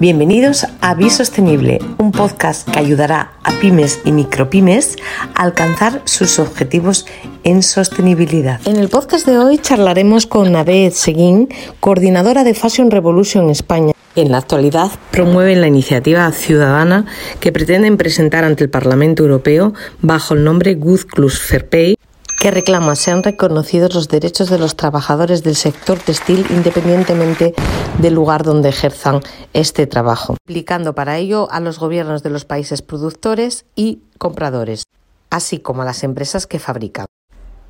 Bienvenidos a Bisostenible, un podcast que ayudará a pymes y micropymes a alcanzar sus objetivos en sostenibilidad. En el podcast de hoy charlaremos con Naved Seguín, coordinadora de Fashion Revolution España. En la actualidad promueven la iniciativa ciudadana que pretenden presentar ante el Parlamento Europeo bajo el nombre Good Plus Fair Pay que reclama sean reconocidos los derechos de los trabajadores del sector textil independientemente del lugar donde ejerzan este trabajo, implicando para ello a los gobiernos de los países productores y compradores, así como a las empresas que fabrican.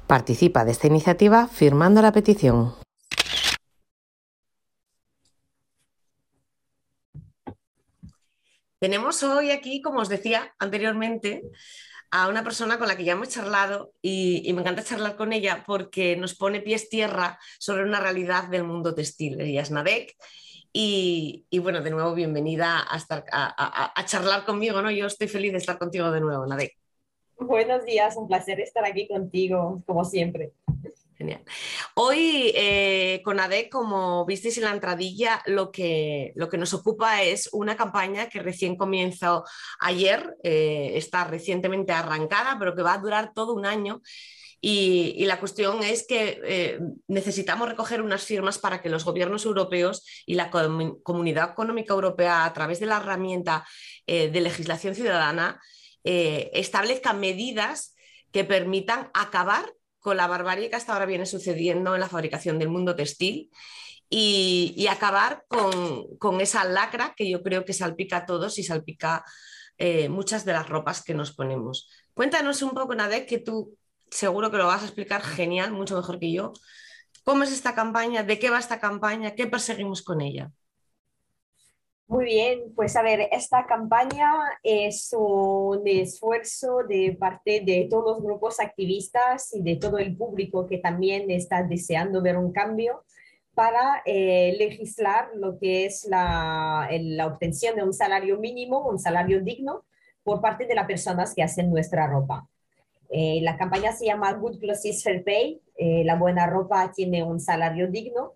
Participa de esta iniciativa firmando la petición. Tenemos hoy aquí, como os decía anteriormente, a una persona con la que ya hemos charlado y, me encanta charlar con ella porque nos pone pies tierra sobre una realidad del mundo textil. Ella es Nadek y, bueno, de nuevo bienvenida a, estar, a, charlar conmigo, ¿no? Yo estoy feliz de estar contigo de nuevo, Nadek. Buenos días, un placer estar aquí contigo, como siempre. Genial. Hoy eh, con ADE, como visteis en la entradilla, lo que, lo que nos ocupa es una campaña que recién comenzó ayer, eh, está recientemente arrancada, pero que va a durar todo un año. Y, la cuestión es que eh, necesitamos recoger unas firmas para que los gobiernos europeos y la Comunidad Económica Europea, a través de la herramienta de legislación ciudadana, establezcan medidas que permitan acabar con la barbarie que hasta ahora viene sucediendo en la fabricación del mundo textil y, acabar con, esa lacra que yo creo que salpica a todos y salpica eh, muchas de las ropas que nos ponemos. Cuéntanos un poco, Nadek, que tú seguro que lo vas a explicar genial, mucho mejor que yo. ¿Cómo es esta campaña? ¿De qué va esta campaña? ¿Qué perseguimos con ella? Muy bien, pues a ver, esta campaña es un esfuerzo de parte de todos los grupos activistas y de todo el público que también está deseando ver un cambio para eh, legislar lo que es la, obtención de un salario mínimo, un salario digno por parte de las personas que hacen nuestra ropa. Eh, la campaña se llama Good Clothes Fair Pay, eh, la buena ropa tiene un salario digno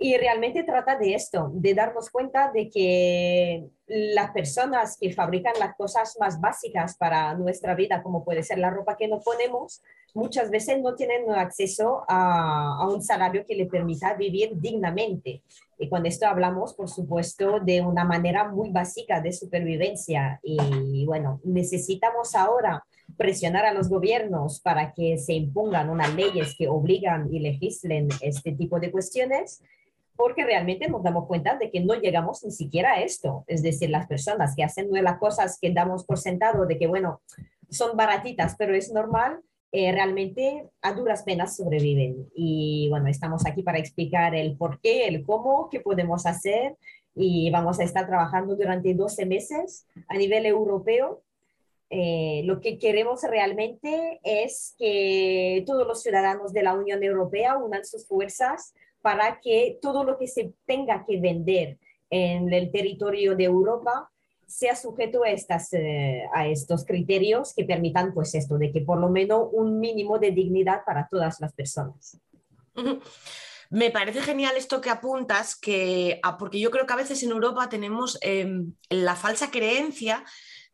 y realmente trata de esto, de darnos cuenta de que las personas que fabrican las cosas más básicas para nuestra vida, como puede ser la ropa que nos ponemos, muchas veces no tienen acceso a, un salario que les permita vivir dignamente. Y con esto hablamos, por supuesto, de una manera muy básica de supervivencia. Y bueno, necesitamos ahora presionar a los gobiernos para que se impongan unas leyes que obligan y legislen este tipo de cuestiones porque realmente nos damos cuenta de que no llegamos ni siquiera a esto. Es decir, las personas que hacen las cosas que damos por sentado de que, bueno, son baratitas, pero es normal, eh, realmente a duras penas sobreviven. Y bueno, estamos aquí para explicar el por qué, el cómo, qué podemos hacer y vamos a estar trabajando durante 12 meses a nivel europeo. Eh, lo que queremos realmente es que todos los ciudadanos de la Unión Europea unan sus fuerzas para que todo lo que se tenga que vender en el territorio de Europa sea sujeto a, estas, eh, a estos criterios que permitan pues esto, de que por lo menos un mínimo de dignidad para todas las personas. Me parece genial esto que apuntas, que, ah, porque yo creo que a veces en Europa tenemos em, la falsa creencia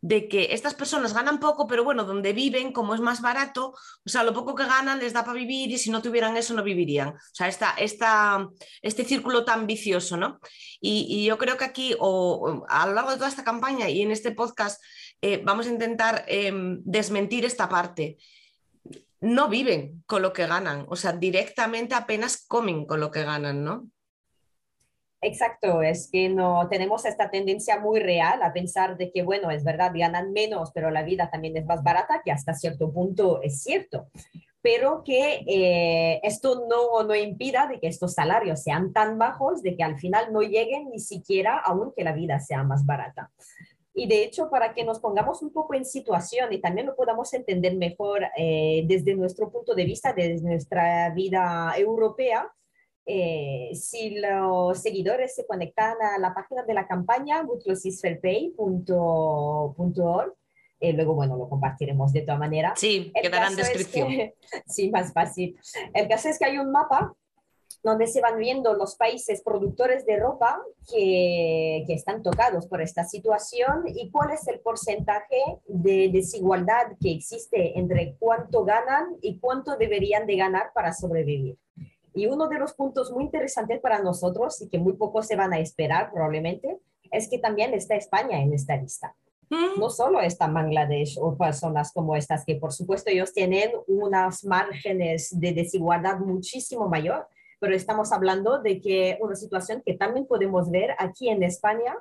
de que estas personas ganan poco, pero bueno, donde viven, como es más barato, o sea, lo poco que ganan les da para vivir y si no tuvieran eso no vivirían. O sea, esta, esta, este círculo tan vicioso, ¿no? Y, yo creo que aquí, o, a lo largo de toda esta campaña y en este podcast, eh, vamos a intentar em, desmentir esta parte. No viven con lo que ganan, o sea, directamente apenas comen con lo que ganan, ¿no? Exacto, es que no tenemos esta tendencia muy real a pensar de que, bueno, es verdad, ganan menos, pero la vida también es más barata, que hasta cierto punto es cierto, pero que eh, esto no, no impida de que estos salarios sean tan bajos, de que al final no lleguen ni siquiera aún que la vida sea más barata. Y de hecho, para que nos pongamos un poco en situación y también lo podamos entender mejor eh, desde nuestro punto de vista, desde nuestra vida europea, eh, si los seguidores se conectan a la página de la campaña mutualsysfairpay.org, eh, luego, bueno, lo compartiremos de todas maneras. Sí, quedará en descripción. sí, más fácil. El caso es que hay un mapa donde se van viendo los países productores de ropa que, que, están tocados por esta situación y cuál es el porcentaje de desigualdad que existe entre cuánto ganan y cuánto deberían de ganar para sobrevivir. Y uno de los puntos muy interesantes para nosotros y que muy pocos se van a esperar probablemente es que también está España en esta lista. Mm. No solo está Bangladesh o personas como estas, que por supuesto ellos tienen unas márgenes de desigualdad muchísimo mayor, pero estamos hablando de que una situación que también podemos ver aquí en España,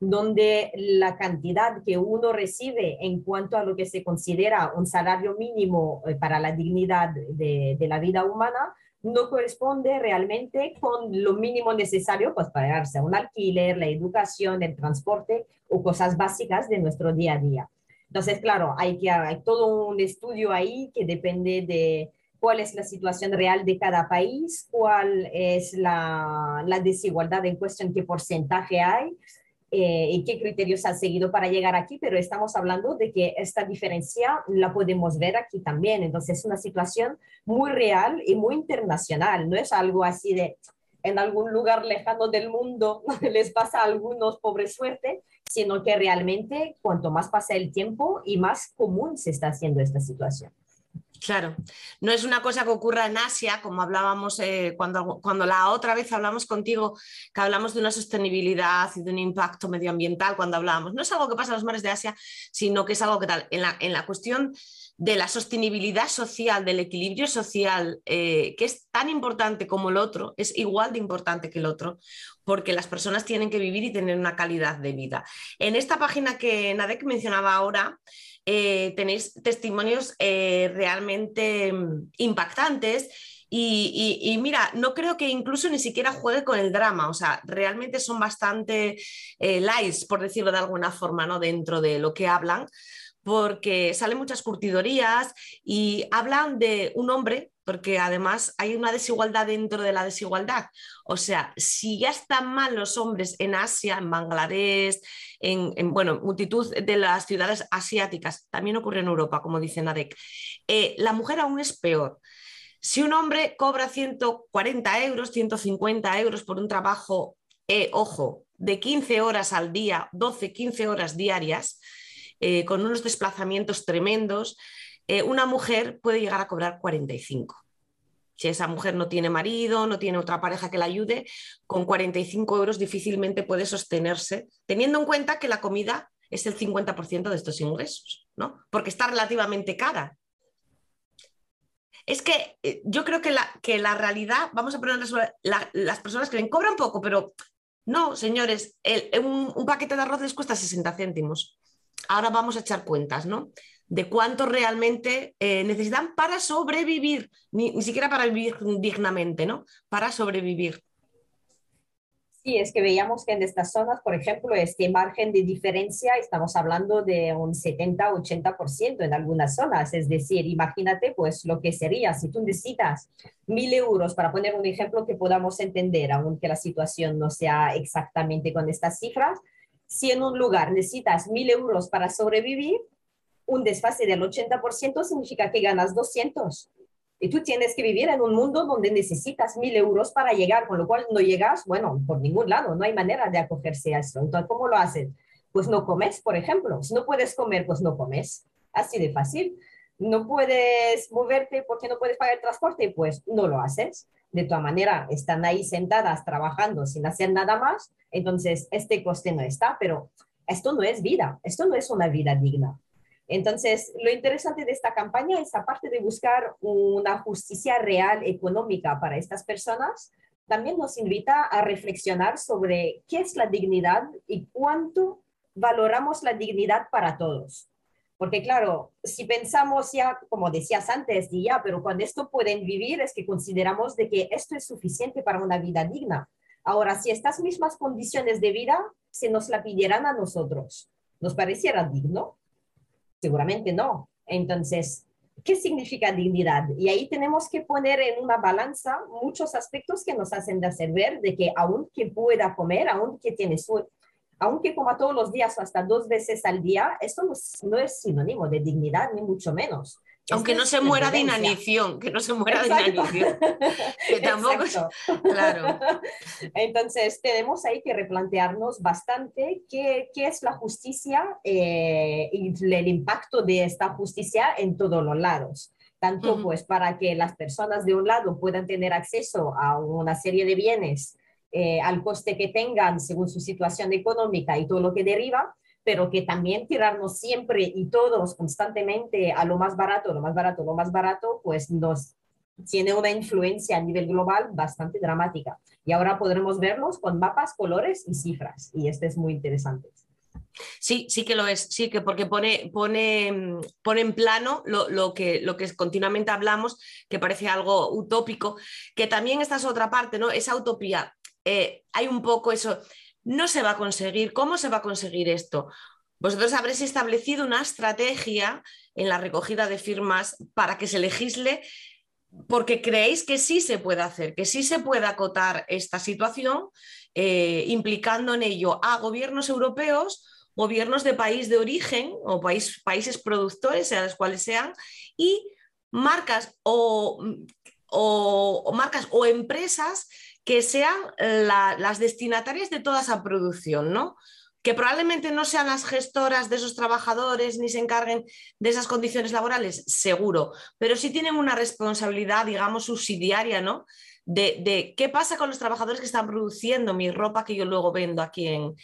donde la cantidad que uno recibe en cuanto a lo que se considera un salario mínimo eh, para la dignidad de, de la vida humana, no corresponde realmente con lo mínimo necesario pues, para pagarse un alquiler, la educación, el transporte o cosas básicas de nuestro día a día. Entonces, claro, hay, que, hay todo un estudio ahí que depende de cuál es la situación real de cada país, cuál es la, la desigualdad en cuestión, qué porcentaje hay eh, y qué criterios han seguido para llegar aquí, pero estamos hablando de que esta diferencia la podemos ver aquí también. Entonces es una situación muy real y muy internacional, no es algo así de en algún lugar lejano del mundo les pasa a algunos pobre suerte, sino que realmente cuanto más pasa el tiempo y más común se está haciendo esta situación. Claro, no es una cosa que ocurra en Asia, como hablábamos eh, cuando, cuando la otra vez hablamos contigo, que hablamos de una sostenibilidad y de un impacto medioambiental, cuando hablábamos, no es algo que pasa en los mares de Asia, sino que es algo que tal, en la, en la cuestión de la sostenibilidad social, del equilibrio social, eh, que es tan importante como el otro, es igual de importante que el otro, porque las personas tienen que vivir y tener una calidad de vida. En esta página que Nadek mencionaba ahora, eh, tenéis testimonios eh, realmente mm, impactantes. Y, mira, no creo que incluso ni siquiera juegue con el drama, o sea, realmente son bastante eh, por decirlo de alguna forma, ¿no? dentro de lo que hablan, porque salen muchas curtidorías y hablan de un hombre, porque además hay una desigualdad dentro de la desigualdad. O sea, si ya están mal los hombres en Asia, en Bangladesh, en, bueno, multitud de las ciudades asiáticas, también ocurre en Europa, como dice Nadek, eh, la mujer aún es peor. Si un hombre cobra 140 euros, 150 euros por un trabajo, eh, ojo, de 15 horas al día, 12, 15 horas diarias, eh, con unos desplazamientos tremendos, eh, una mujer puede llegar a cobrar 45. Si esa mujer no tiene marido, no tiene otra pareja que la ayude, con 45 euros difícilmente puede sostenerse, teniendo en cuenta que la comida es el 50% de estos ingresos, ¿no? Porque está relativamente cara. Es que eh, yo creo que la, que la realidad, vamos a poner las personas que ven, cobran poco, pero no, señores, un, un, paquete de arroz les cuesta 60 céntimos ahora vamos a echar cuentas, ¿no? De cuánto realmente eh, necesitan para sobrevivir, ni, siquiera para vivir dignamente, ¿no? Para sobrevivir. Sí, es que veíamos que en estas zonas, por ejemplo, este margen de diferencia, estamos hablando de un 70-80% en algunas zonas. Es decir, imagínate pues lo que sería si tú necesitas mil euros, para poner un ejemplo que podamos entender, aunque la situación no sea exactamente con estas cifras, si en un lugar necesitas mil euros para sobrevivir, un desfase del 80% significa que ganas 200. Y tú tienes que vivir en un mundo donde necesitas mil euros para llegar, con lo cual no llegas, bueno, por ningún lado, no hay manera de acogerse a eso. Entonces, ¿cómo lo haces? Pues no comes, por ejemplo. Si no puedes comer, pues no comes. Así de fácil. No puedes moverte porque no puedes pagar el transporte, pues no lo haces de todas manera están ahí sentadas trabajando sin hacer nada más, entonces este coste no está, pero esto no es vida, esto no es una vida digna. Entonces, lo interesante de esta campaña es, aparte de buscar una justicia real económica para estas personas, también nos invita a reflexionar sobre qué es la dignidad y cuánto valoramos la dignidad para todos. Porque claro, si pensamos ya, como decías antes, ya, pero cuando esto pueden vivir es que consideramos de que esto es suficiente para una vida digna. Ahora, si estas mismas condiciones de vida se nos la pidieran a nosotros, ¿nos pareciera digno? Seguramente no. Entonces, ¿qué significa dignidad? Y ahí tenemos que poner en una balanza muchos aspectos que nos hacen de hacer ver de que aunque pueda comer, aunque tiene su, aunque coma todos los días o hasta dos veces al día, esto no es, sinónimo de dignidad, ni mucho menos. Aunque no se muera de inanición, que no se muera de inanición. Que tampoco Claro. Entonces, tenemos ahí que replantearnos bastante qué, qué es la justicia eh, y el impacto de esta justicia en todos los lados. Tanto pues para que las personas de un lado puedan tener acceso a una serie de bienes eh, al coste que tengan según su situación económica y todo lo que deriva, pero que también tirarnos siempre y todos constantemente a lo más barato, lo más barato, lo más barato, pues nos tiene una influencia a nivel global bastante dramática. Y ahora podremos verlos con mapas, colores y cifras. Y este es muy interesante. Sí, sí que lo es, sí que porque pone, pone, pone en plano lo, que, lo que continuamente hablamos, que parece algo utópico, que también esta es otra parte, ¿no? Esa utopía. Eh, hay un poco eso, no se va a conseguir. ¿Cómo se va a conseguir esto? Vosotros habréis establecido una estrategia en la recogida de firmas para que se legisle porque creéis que sí se puede hacer, que sí se puede acotar esta situación, eh, implicando en ello a gobiernos europeos, gobiernos de país de origen o países productores, sean los cuales sean, y marcas o, o marcas o empresas que sean las destinatarias de toda esa producción, ¿no? Que probablemente no sean las gestoras de esos trabajadores ni se encarguen de esas condiciones laborales, seguro, pero sí tienen una responsabilidad, digamos, subsidiaria, ¿no? De, qué pasa con los trabajadores que están produciendo mi ropa que yo luego vendo aquí en,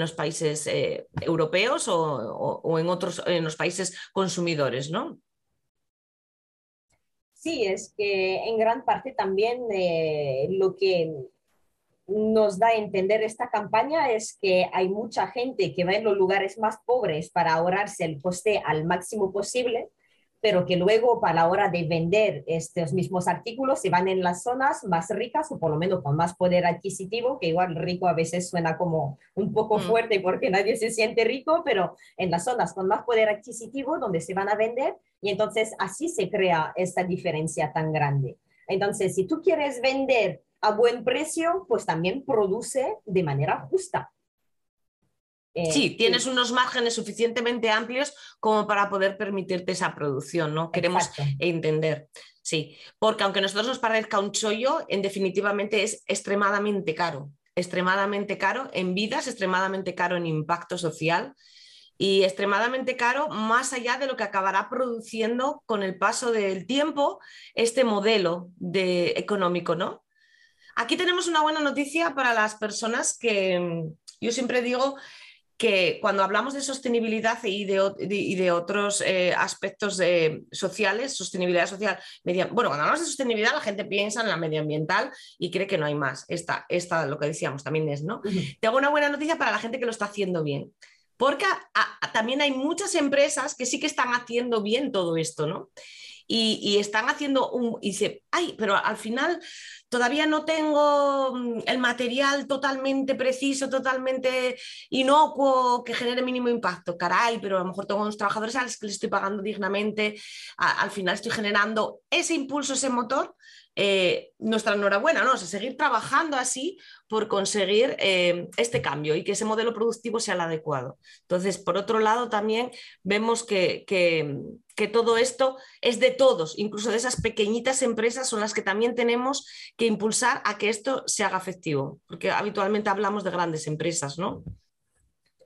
los países eh, europeos o, en otros en los países consumidores, ¿no? Sí, es que en gran parte también eh, lo que nos da a entender esta campaña es que hay mucha gente que va en los lugares más pobres para ahorrarse el coste al máximo posible pero que luego para la hora de vender estos mismos artículos se van en las zonas más ricas o por lo menos con más poder adquisitivo, que igual rico a veces suena como un poco mm. fuerte porque nadie se siente rico, pero en las zonas con más poder adquisitivo donde se van a vender y entonces así se crea esta diferencia tan grande. Entonces, si tú quieres vender a buen precio, pues también produce de manera justa. Eh, sí, tienes unos márgenes suficientemente amplios como para poder permitirte esa producción, ¿no? Queremos entender. Sí, porque aunque a nosotros nos parezca un chollo, en definitivamente es extremadamente caro, extremadamente caro en vidas, extremadamente caro en impacto social y extremadamente caro más allá de lo que acabará produciendo con el paso del tiempo este modelo de, económico, ¿no? Aquí tenemos una buena noticia para las personas que yo siempre digo que cuando hablamos de sostenibilidad y de, otros eh, aspectos sociales, sostenibilidad social, bueno, cuando hablamos de sostenibilidad la gente piensa en la medioambiental y cree que no hay más. Esta, esta lo que decíamos también es, ¿no? Tengo una buena noticia para la gente que lo está haciendo bien, porque también hay muchas empresas que sí que están haciendo bien todo esto, ¿no? Y, están haciendo un... Y dice, ay, pero al final todavía no tengo mm, el material totalmente preciso, totalmente inocuo, que genere mínimo impacto. Caray, pero a lo mejor tengo unos trabajadores a los que les estoy pagando dignamente, al final estoy generando ese impulso, ese motor. Eh, nuestra enhorabuena, ¿no? O seguir trabajando así por conseguir eh, este cambio y que ese modelo productivo sea el adecuado. Entonces, por otro lado, también vemos que, que todo esto es de todos, incluso de esas pequeñitas empresas son las que también tenemos que impulsar a que esto se haga efectivo, porque habitualmente hablamos de grandes empresas, ¿no?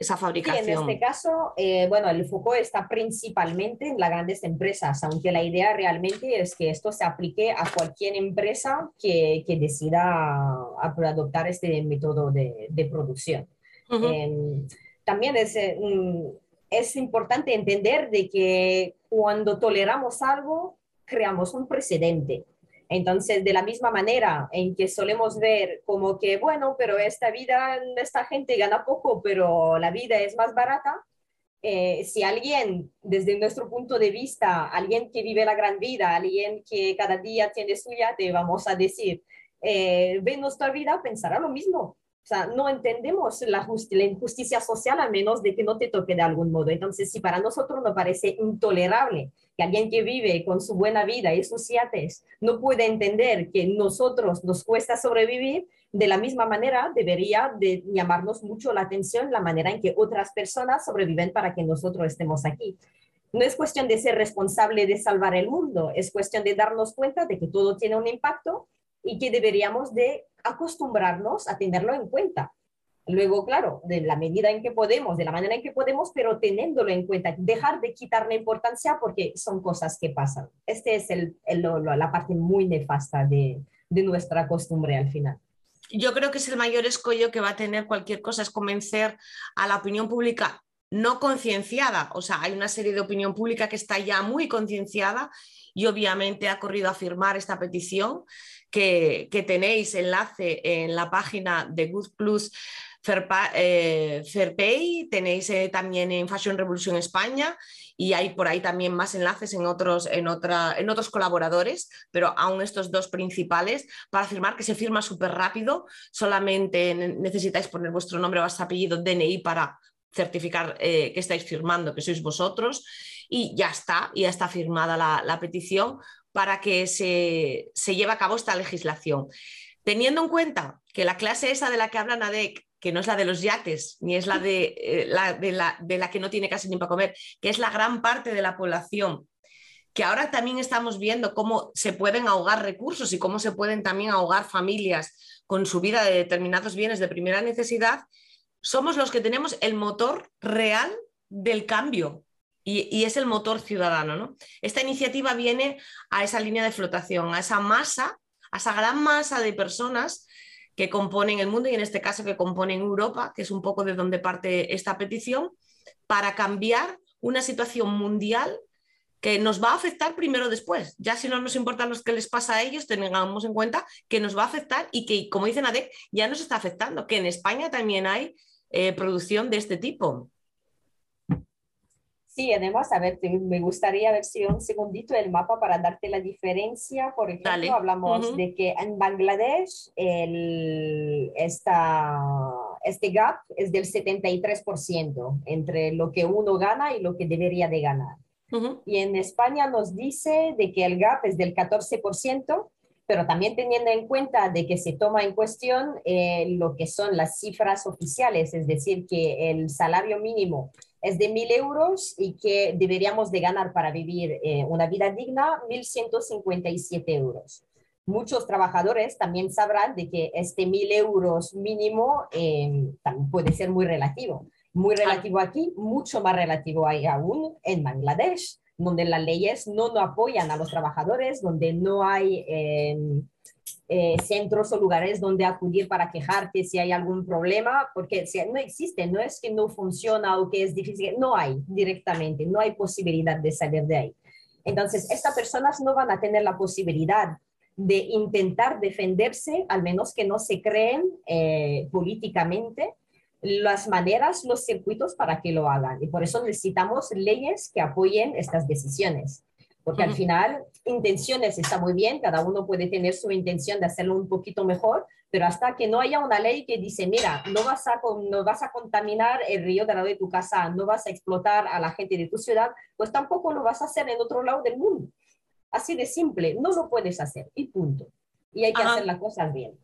Esa fabricación. Sí, en este caso, eh, bueno, el foco está principalmente en las grandes empresas, aunque la idea realmente es que esto se aplique a cualquier empresa que, que decida adoptar este método de, de producción. Em, también es, eh, es importante entender de que cuando toleramos algo, creamos un precedente. Entonces, de la misma manera en que solemos ver como que, bueno, pero esta vida, esta gente gana poco, pero la vida es más barata, eh, si alguien, desde nuestro punto de vista, alguien que vive la gran vida, alguien que cada día tiene suya, te vamos a decir, eh, ve nuestra vida, pensará lo mismo. No entendemos la, la, injusticia social a menos de que no te toque de algún modo. Entonces, si para nosotros nos parece intolerable que alguien que vive con su buena vida y sus yates no puede entender que nosotros nos cuesta sobrevivir, de la misma manera debería de llamarnos mucho la atención la manera en que otras personas sobreviven para que nosotros estemos aquí. no es cuestión de ser responsable de salvar el mundo, es cuestión de darnos cuenta de que todo tiene un impacto y que deberíamos de acostumbrarnos a tenerlo en cuenta. Luego, claro, de la medida en que podemos, de la manera en que podemos, pero teniéndolo en cuenta, dejar de quitarle importancia porque son cosas que pasan. Este es el, la parte muy nefasta de, de nuestra costumbre al final yo creo que es el mayor escollo que va a tener cualquier cosa, es convencer a la opinión pública no concienciada. O sea, hay una serie de opinión pública que está ya muy concienciada y obviamente ha corrido a firmar esta petición que, tenéis enlace en la página de Good Plus eh, Fairpay, tenéis eh, también en Fashion Revolution España y hay por ahí también más enlaces en otros, en otros colaboradores, pero aún estos dos principales, para firmar que se firma súper rápido, solamente necesitáis poner vuestro nombre, vuestro apellido, DNI para certificar eh, que estáis firmando, que sois vosotros, y ya está, ya está firmada la, petición para que se, se lleve a cabo esta legislación. Teniendo en cuenta que la clase esa de la que habla Nadek que no es la de los yates, ni es la de, eh, la, de, la, de la que no tiene casi ni para comer, que es la gran parte de la población, que ahora también estamos viendo cómo se pueden ahogar recursos y cómo se pueden también ahogar familias con su vida de determinados bienes de primera necesidad, somos los que tenemos el motor real del cambio. Y, es el motor ciudadano. ¿no? Esta iniciativa viene a esa línea de flotación, a esa masa, a esa gran masa de personas que componen el mundo y en este caso que componen Europa, que es un poco de donde parte esta petición, para cambiar una situación mundial que nos va a afectar primero después. Ya si no nos importa lo que les pasa a ellos, tengamos en cuenta que nos va a afectar y que, como dice Nadek, ya nos está afectando, que en España también hay eh, producción de este tipo. Sí, además, a ver, me gustaría ver si un segundito el mapa para darte la diferencia. Por ejemplo, hablamos de que en Bangladesh el, esta, este gap es del 73% entre lo que uno gana y lo que debería de ganar. Y en España nos dice de que el gap es del 14%, pero también teniendo en cuenta de que se toma en cuestión eh, lo que son las cifras oficiales, es decir, que el salario mínimo es de mil euros y que deberíamos de ganar para vivir eh, una vida digna 1.157 euros. Muchos trabajadores también sabrán de que este mil euros mínimo eh, puede ser muy relativo. Muy relativo aquí, mucho más relativo hay aún en Bangladesh, donde las leyes no, no apoyan a los trabajadores, donde no hay... Eh, eh, centros o lugares donde acudir para quejarte si hay algún problema, porque si no existe, no es que no funciona o que es difícil, no hay directamente, no hay posibilidad de salir de ahí. Entonces, estas personas no van a tener la posibilidad de intentar defenderse, al menos que no se creen eh, políticamente las maneras, los circuitos para que lo hagan. Y por eso necesitamos leyes que apoyen estas decisiones porque al final intenciones está muy bien, cada uno puede tener su intención de hacerlo un poquito mejor, pero hasta que no haya una ley que dice, mira, no vas a, no vas a contaminar el río de lado de tu casa, no vas a explotar a la gente de tu ciudad, pues tampoco lo vas a hacer en otro lado del mundo. Así de simple, no lo puedes hacer y punto. Y hay que hacer las cosas bien.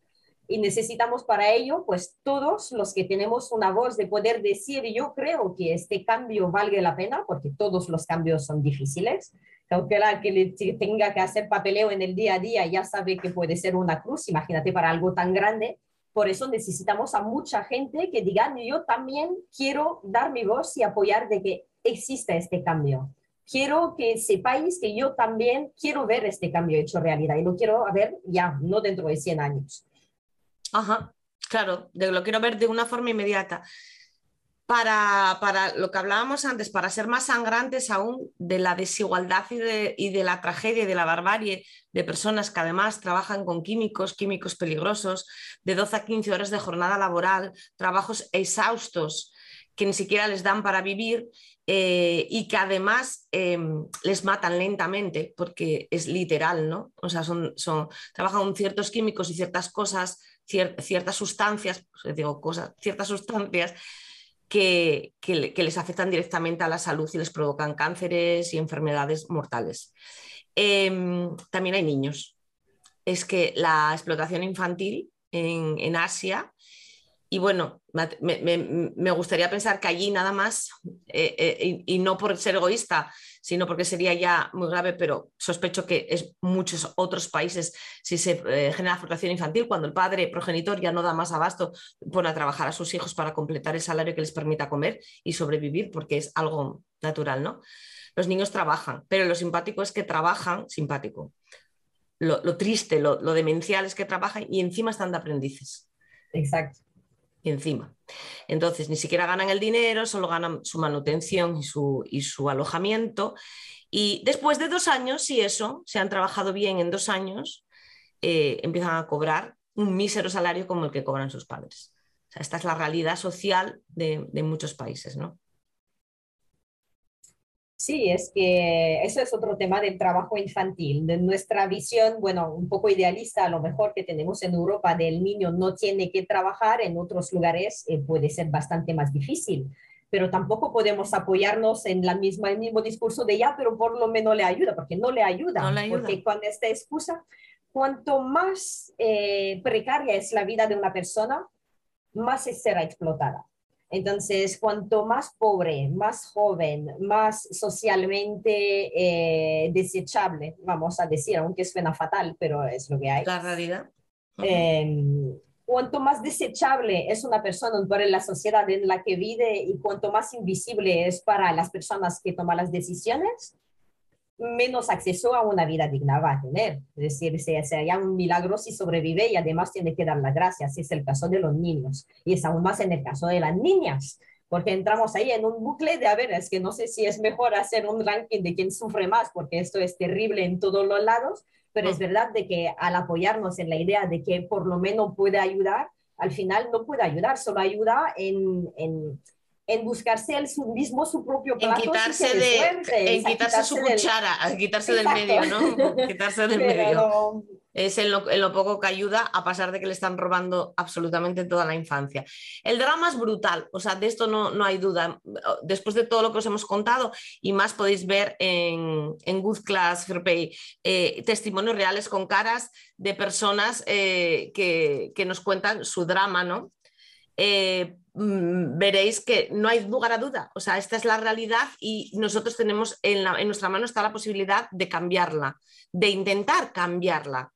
Y necesitamos para ello, pues todos los que tenemos una voz de poder decir, yo creo que este cambio valga la pena, porque todos los cambios son difíciles, la que le tenga que hacer papeleo en el día a día ya sabe que puede ser una cruz, imagínate para algo tan grande. Por eso necesitamos a mucha gente que diga, yo también quiero dar mi voz y apoyar de que exista este cambio. Quiero que sepáis que yo también quiero ver este cambio hecho realidad y lo quiero ver ya, no dentro de 100 años. Ajá, claro, lo quiero ver de una forma inmediata para, lo que hablábamos antes, para ser más sangrantes aún de la desigualdad y de, y de, la tragedia y de la barbarie de personas que además trabajan con químicos, químicos peligrosos, de 12 a 15 horas de jornada laboral, trabajos exhaustos que ni siquiera les dan para vivir eh, y que además em, les matan lentamente, porque es literal, ¿no? O sea, son, son, trabajan ciertos químicos y ciertas cosas, ciertas sustancias, pues, digo cosas, ciertas sustancias que, les afectan directamente a la salud y les provocan cánceres y enfermedades mortales. Em, también hay niños. Es que la explotación infantil en, Asia, y bueno, me, gustaría pensar que allí nada más eh, y, no por ser egoísta, sino porque sería ya muy grave, pero sospecho que es muchos otros países, si se genera frustración infantil, cuando el padre progenitor ya no da más abasto, pone a trabajar a sus hijos para completar el salario que les permita comer y sobrevivir, porque es algo natural, ¿no? Los niños trabajan, pero lo simpático es que trabajan simpático. Lo, triste, lo, lo demencial es que trabajan y encima están de aprendices. Exacto encima. Entonces, ni siquiera ganan el dinero, solo ganan su manutención y su, y su alojamiento. Y después de dos años, si eso, se han trabajado bien en dos años, eh, empiezan a cobrar un mísero salario como el que cobran sus padres. esta es la realidad social de, de muchos países, ¿no? Sí, es que eso es otro tema del trabajo infantil. De nuestra visión, bueno, un poco idealista a lo mejor que tenemos en Europa del niño no tiene que trabajar, en otros lugares eh, puede ser bastante más difícil. Pero tampoco podemos apoyarnos en la misma, el mismo discurso de ya, pero por lo menos le ayuda, porque no le ayuda. No le ayuda. Porque con esta excusa, cuanto más eh, precaria es la vida de una persona, más será explotada. Entonces, cuanto más pobre, más joven, más socialmente eh, desechable, vamos a decir, aunque suena fatal, pero es lo que hay. La realidad. Em, cuanto más desechable es una persona para la sociedad en la que vive y cuanto más invisible es para las personas que toman las decisiones, menos acceso a una vida digna va a tener. Es decir, sería un milagro si sobrevive y además tiene que dar las gracias. Es el caso de los niños y es aún más en el caso de las niñas, porque entramos ahí en un bucle de, a ver, es que no sé si es mejor hacer un ranking de quién sufre más, porque esto es terrible en todos los lados, pero es mm. verdad de que al apoyarnos en la idea de que por lo menos puede ayudar, al final no puede ayudar, solo ayuda en, en en buscarse el su mismo su propio plato. En quitarse, de, en quitarse, su cuchara, en quitarse del medio, ¿no? quitarse del medio. Es en lo, en lo, poco que ayuda, a pesar de que le están robando absolutamente toda la infancia. El drama es brutal, o sea, de esto no, no hay duda. Después de todo lo que os hemos contado, y más podéis ver en, en Good Class Pay, eh, testimonios reales con caras de personas eh, que, que, nos cuentan su drama, ¿no? Eh, veréis que no hay lugar a duda. O sea, esta es la realidad y nosotros tenemos en, nuestra mano está la posibilidad de cambiarla, de intentar cambiarla.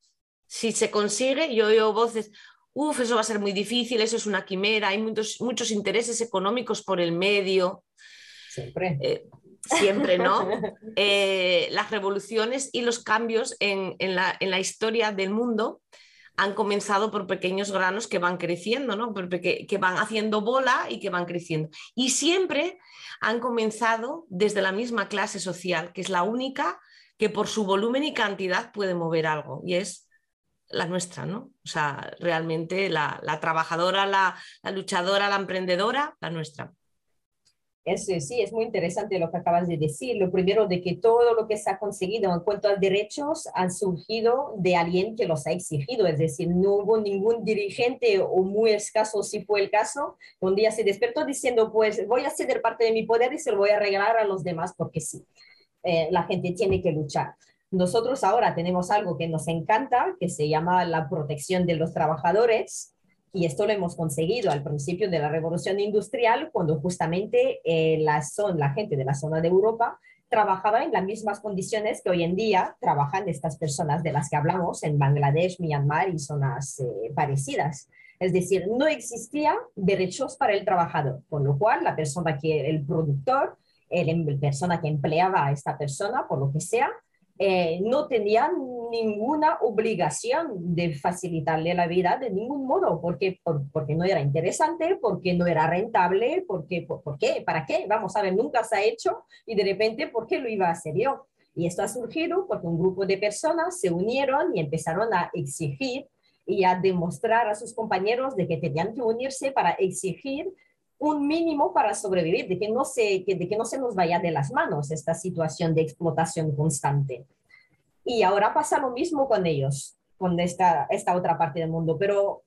Si se consigue, yo oigo voces, uff, eso va a ser muy difícil, eso es una quimera, hay muchos, muchos intereses económicos por el medio. Siempre. Eh, siempre, ¿no? Eh, las revoluciones y los cambios en, la, en, la, historia del mundo han comenzado por pequeños granos que van creciendo, ¿no? que, van haciendo bola y que van creciendo. Y siempre han comenzado desde la misma clase social, que es la única que por su volumen y cantidad puede mover algo, y es la nuestra, ¿no? O sea, realmente la, trabajadora, la luchadora, la emprendedora, la nuestra. Es, sí, es muy interesante lo que acabas de decir. Lo primero de que todo lo que se ha conseguido en cuanto a derechos han surgido de alguien que los ha exigido. Es decir, no hubo ningún dirigente o muy escaso si fue el caso. Un día se despertó diciendo, pues voy a ceder parte de mi poder y se lo voy a regalar a los demás porque sí. Eh, la gente tiene que luchar. Nosotros ahora tenemos algo que nos encanta, que se llama la protección de los trabajadores y esto lo hemos conseguido al principio de la revolución industrial, cuando justamente eh, la, gente de la zona de Europa trabajaba en las mismas condiciones que hoy en día trabajan estas personas de las que hablamos en Bangladesh, Myanmar y zonas eh, parecidas. Es decir, no existía derechos para el trabajador, con lo cual la persona que, el productor, la persona que empleaba a esta persona, por lo que sea, eh, no tenían ninguna obligación de facilitarle la vida de ningún modo, porque, porque no era interesante, porque no era rentable, porque, por, qué? ¿Para qué? Vamos a ver, nunca se ha hecho y de repente, ¿por qué lo iba a hacer yo? Y esto ha surgido porque un grupo de personas se unieron y empezaron a exigir y a demostrar a sus compañeros de que tenían que unirse para exigir un mínimo para sobrevivir, de que, no se, de que no se nos vaya de las manos esta situación de explotación constante. Y ahora pasa lo mismo con ellos, con esta, esta otra parte del mundo, pero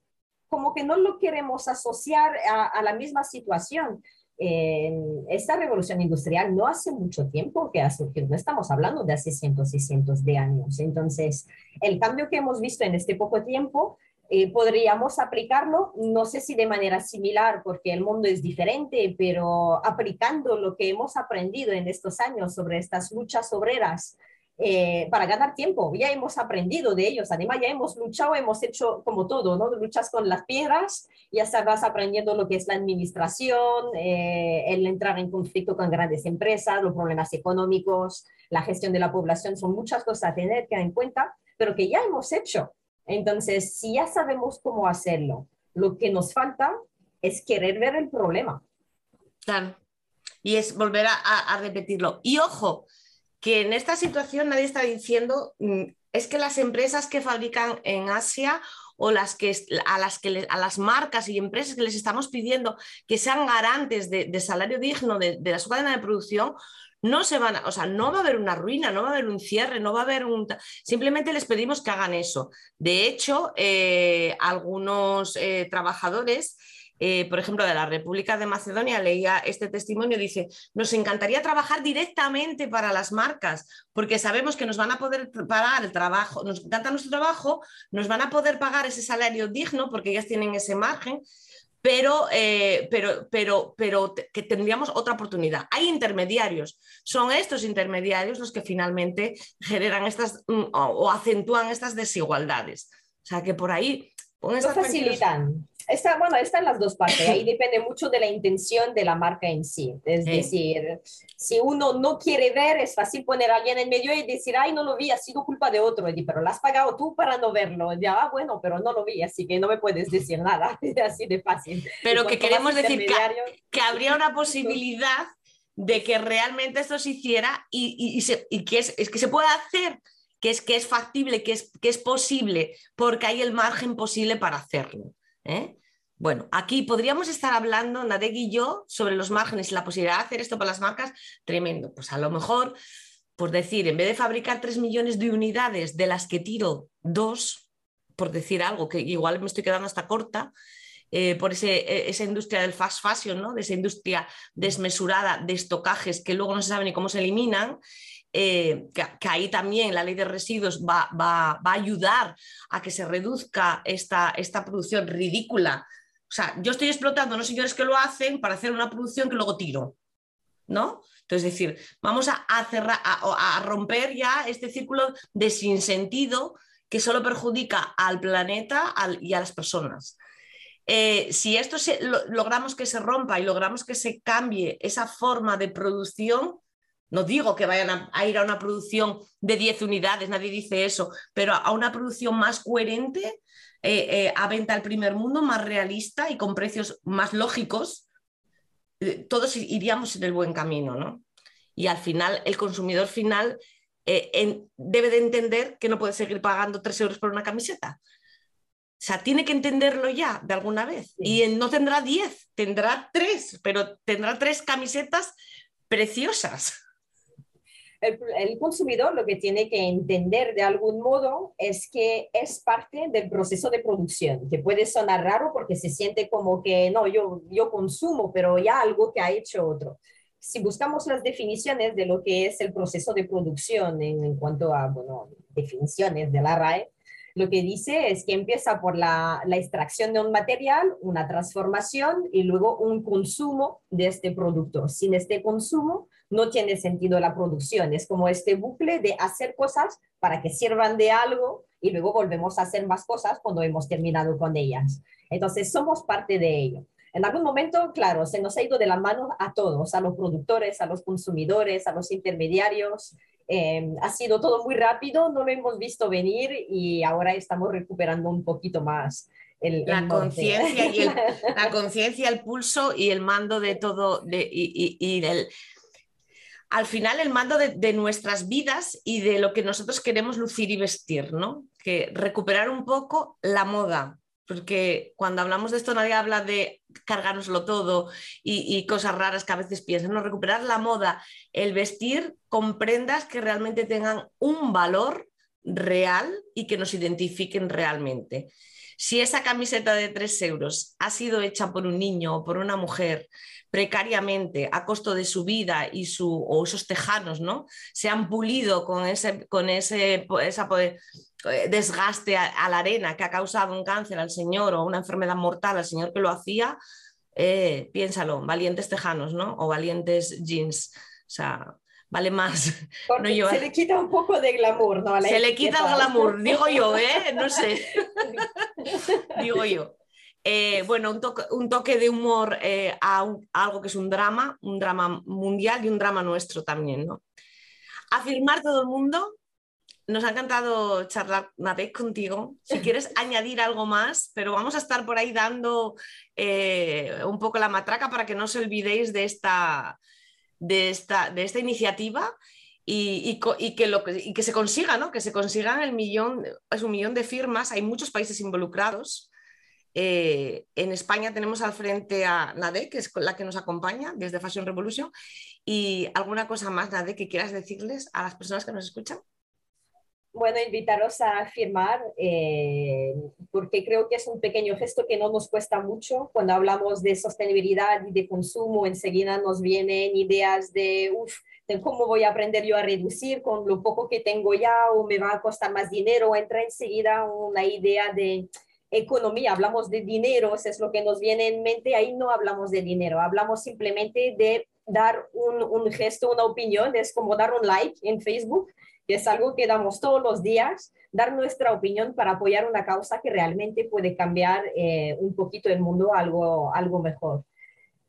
como que no lo queremos asociar a, la misma situación. esta revolución industrial no hace mucho tiempo que ha surgido, no estamos hablando de hace cientos y cientos de años. Entonces, el cambio que hemos visto en este poco tiempo eh, podríamos aplicarlo, no sé si de manera similar, porque el mundo es diferente, pero aplicando lo que hemos aprendido en estos años sobre estas luchas obreras eh, para ganar tiempo. Ya hemos aprendido de ellos, además ya hemos luchado, hemos hecho como todo, ¿no? Luchas con las piedras, ya vas aprendiendo lo que es la administración, eh, el entrar en conflicto con grandes empresas, los problemas económicos, la gestión de la población, son muchas cosas a tener que en cuenta, pero que ya hemos hecho. Entonces, si ya sabemos cómo hacerlo, lo que nos falta es querer ver el problema. Claro. Y es volver a, repetirlo. Y ojo, que en esta situación nadie está diciendo mm, es que las empresas que fabrican en Asia o las que, a, las que a las marcas y empresas que les estamos pidiendo que sean garantes de, salario digno de, de, la su cadena de producción, no se van a, o sea, no va a haber una ruina, no va a haber un cierre, no va a haber un... Simplemente les pedimos que hagan eso. De hecho, eh, algunos eh, trabajadores eh, por ejemplo, de la República de Macedonia, leía este testimonio, dice, nos encantaría trabajar directamente para las marcas, porque sabemos que nos van a poder pagar el trabajo, nos encanta nuestro trabajo, nos van a poder pagar ese salario digno, porque ellas tienen ese margen, pero, eh, pero, pero, pero que tendríamos otra oportunidad. Hay intermediarios, son estos intermediarios los que finalmente generan estas mm, o, acentúan estas desigualdades. O sea que por ahí... Con facilitan. Está, bueno, están las dos partes. Ahí depende mucho de la intención de la marca en sí. Es decir, si uno no quiere ver, es fácil poner a alguien en medio y decir, ay, no lo vi, ha sido culpa de otro. pero lo has pagado tú para no verlo. Ya, ah, bueno, pero no lo vi, así que no me puedes decir nada. así de fácil. Pero que queremos decir que, que, habría una posibilidad de que realmente esto se hiciera y, y, se, y que, es, es que se puede hacer que es, que es factible, que es, que es posible, porque hay el margen posible para hacerlo. ¿Eh? Bueno, aquí podríamos estar hablando, Nadeg y yo, sobre los márgenes y la posibilidad de hacer esto para las marcas, tremendo. Pues a lo mejor, por decir, en vez de fabricar 3 millones de unidades de las que tiro dos, por decir algo, que igual me estoy quedando hasta corta, eh, por ese, e, esa industria del fast fashion, ¿no? de esa industria desmesurada de estocajes que luego no se sabe ni cómo se eliminan, eh, que, ahí también la ley de residuos va, a ayudar a que se reduzca esta, esta, producción ridícula. O sea, yo estoy explotando a los señores que lo hacen para hacer una producción que luego tiro. ¿No? Entonces, es decir, vamos a, cerrar, a, romper ya este círculo de sinsentido que solo perjudica al planeta y a las personas. Eh, si esto logramos que se rompa y logramos que se cambie esa forma de producción, no digo que vayan a, ir a una producción de 10 unidades, nadie dice eso, pero a una producción más coherente, eh, eh, a venta al primer mundo, más realista y con precios más lógicos, eh, todos iríamos en el buen camino, ¿no? Y al final, el consumidor final debe de entender que no puede seguir pagando 3 euros por una camiseta. O sea, tiene que entenderlo ya de alguna vez. Y no tendrá 10, tendrá 3, pero tendrá 3 camisetas preciosas el, consumidor lo que tiene que entender de algún modo es que es parte del proceso de producción, que puede sonar raro porque se siente como que no, yo, yo consumo, pero ya algo que ha hecho otro. Si buscamos las definiciones de lo que es el proceso de producción en, cuanto a bueno, definiciones de la RAE, lo que dice es que empieza por la, la, extracción de un material, una transformación y luego un consumo de este producto. Sin este consumo no tiene sentido la producción. Es como este bucle de hacer cosas para que sirvan de algo y luego volvemos a hacer más cosas cuando hemos terminado con ellas. Entonces somos parte de ello. En algún momento, claro, se nos ha ido de la mano a todos, a los productores, a los consumidores, a los intermediarios, Em, ha sido todo muy rápido, no lo hemos visto venir y ahora estamos recuperando un poquito más. El, la conciencia y el, la conciencia, el pulso y el mando de todo de, y, y, al final el mando de, nuestras vidas y de lo que nosotros queremos lucir y vestir, ¿no? Que recuperar un poco la moda, porque cuando hablamos de esto nadie habla de cargárnoslo todo y, cosas raras que a veces piensan, no, recuperar la moda, el vestir con prendas que realmente tengan un valor real y que nos identifiquen realmente. Si esa camiseta de 3 euros ha sido hecha por un niño o por una mujer precariamente a costo de su vida y su, o esos tejanos, ¿no? Se han pulido con ese, con ese, esa, eh, desgaste a, la arena que ha causado un cáncer al señor o una enfermedad mortal al señor que lo hacía, eh, piénsalo, valientes tejanos, ¿no? O valientes jeans. O sea, vale más. Se le quita un poco de glamour, ¿no? se le quita el glamour, digo yo, ¿eh? No sé. digo yo. Eh, bueno, un toque, de humor eh, a, algo que es un drama, un drama mundial y un drama nuestro también, ¿no? Afirmar todo el mundo. Nos ha encantado charlar una vez contigo. Si quieres añadir algo más, pero vamos a estar por ahí dando eh, un poco la matraca para que no os olvidéis de esta, de esta, de esta iniciativa y, que lo, y, que se consiga, ¿no? Que se consigan el millón, es un millón de firmas. Hay muchos países involucrados. Eh, en España tenemos al frente a Nade, que es la que nos acompaña desde Fashion Revolution. ¿Y alguna cosa más, Nade, que quieras decirles a las personas que nos escuchan? Bueno, invitaros a firmar, eh, porque creo que es un pequeño gesto que no nos cuesta mucho. Cuando hablamos de sostenibilidad y de consumo, enseguida nos vienen ideas de, uff, cómo voy a aprender yo a reducir con lo poco que tengo ya o me va a costar más dinero. Entra enseguida una idea de economía, hablamos de dinero, es lo que nos viene en mente, ahí no hablamos de dinero, hablamos simplemente de dar un, un gesto, una opinión, es como dar un like en Facebook, que es algo que damos todos los días, dar nuestra opinión para apoyar una causa que realmente puede cambiar eh, un poquito el mundo algo, algo mejor.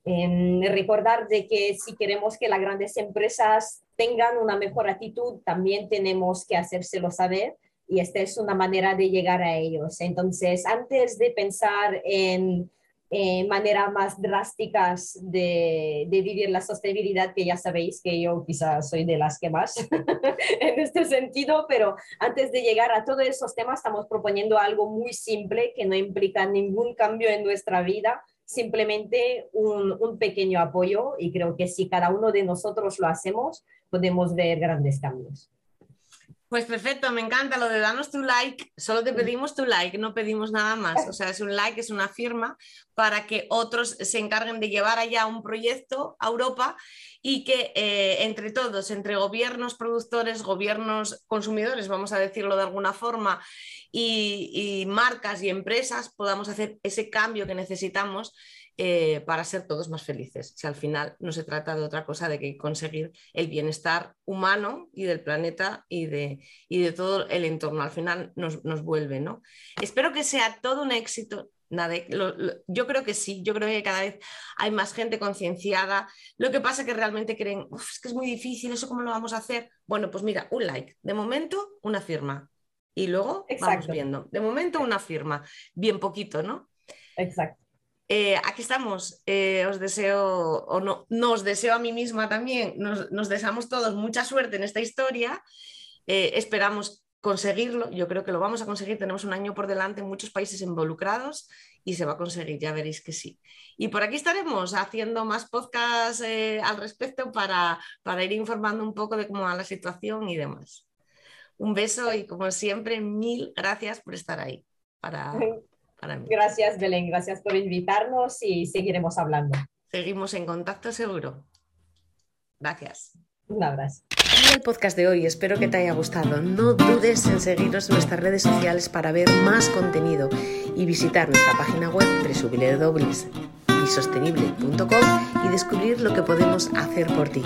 Em, recordar de que si queremos que las grandes empresas tengan una mejor actitud, también tenemos que hacérselo saber y esta es una manera de llegar a ellos. Entonces, antes de pensar en eh, maneras más drásticas de, vivir la sostenibilidad, que ya sabéis que yo quizás soy de las que más en este sentido, pero antes de llegar a todos esos temas, estamos proponiendo algo muy simple que no implica ningún cambio en nuestra vida, simplemente un pequeño apoyo y creo que si cada uno de nosotros lo hacemos, podemos ver grandes cambios. Pues perfecto, me encanta lo de danos tu like. Solo te pedimos tu like, no pedimos nada más. O sea, es un like, es una firma para que otros se encarguen de llevar allá un proyecto a Europa y que eh, entre todos, entre gobiernos, productores, gobiernos, consumidores, vamos a decirlo de alguna forma, y, y marcas y empresas, podamos hacer ese cambio que necesitamos eh, para ser todos más felices. Si al final no se trata de otra cosa de que conseguir el bienestar humano y del planeta y de, y de todo el entorno. Al final nos, vuelve, ¿no? Espero que sea todo un éxito. Yo creo que sí, yo creo que cada vez hay más gente concienciada. Lo que pasa es que realmente creen, es que es muy difícil, ¿eso cómo lo vamos a hacer? Bueno, pues mira, un like. De momento, una firma. Y luego vamos viendo. De momento, una firma. Bien poquito, ¿no? Exacto. Eh, aquí estamos. Eh, os deseo, o no, nos deseo a mí misma también, nos, deseamos todos mucha suerte en esta historia. Eh, esperamos conseguirlo. Yo creo que lo vamos a conseguir. Tenemos un año por delante, muchos países involucrados y se va a conseguir, ya veréis que sí. Y por aquí estaremos haciendo más podcasts al respecto para, ir informando un poco de cómo va la situación y demás. Un beso y como siempre, mil gracias por estar ahí. Gracias, Belén. Gracias por invitarnos y seguiremos hablando. Seguimos en contacto seguro. Gracias. Un abrazo. el podcast de hoy, espero que te haya gustado. No dudes en seguirnos en nuestras redes sociales para ver más contenido y visitar nuestra página web www.bisostenible.com y descubrir lo que podemos hacer por ti.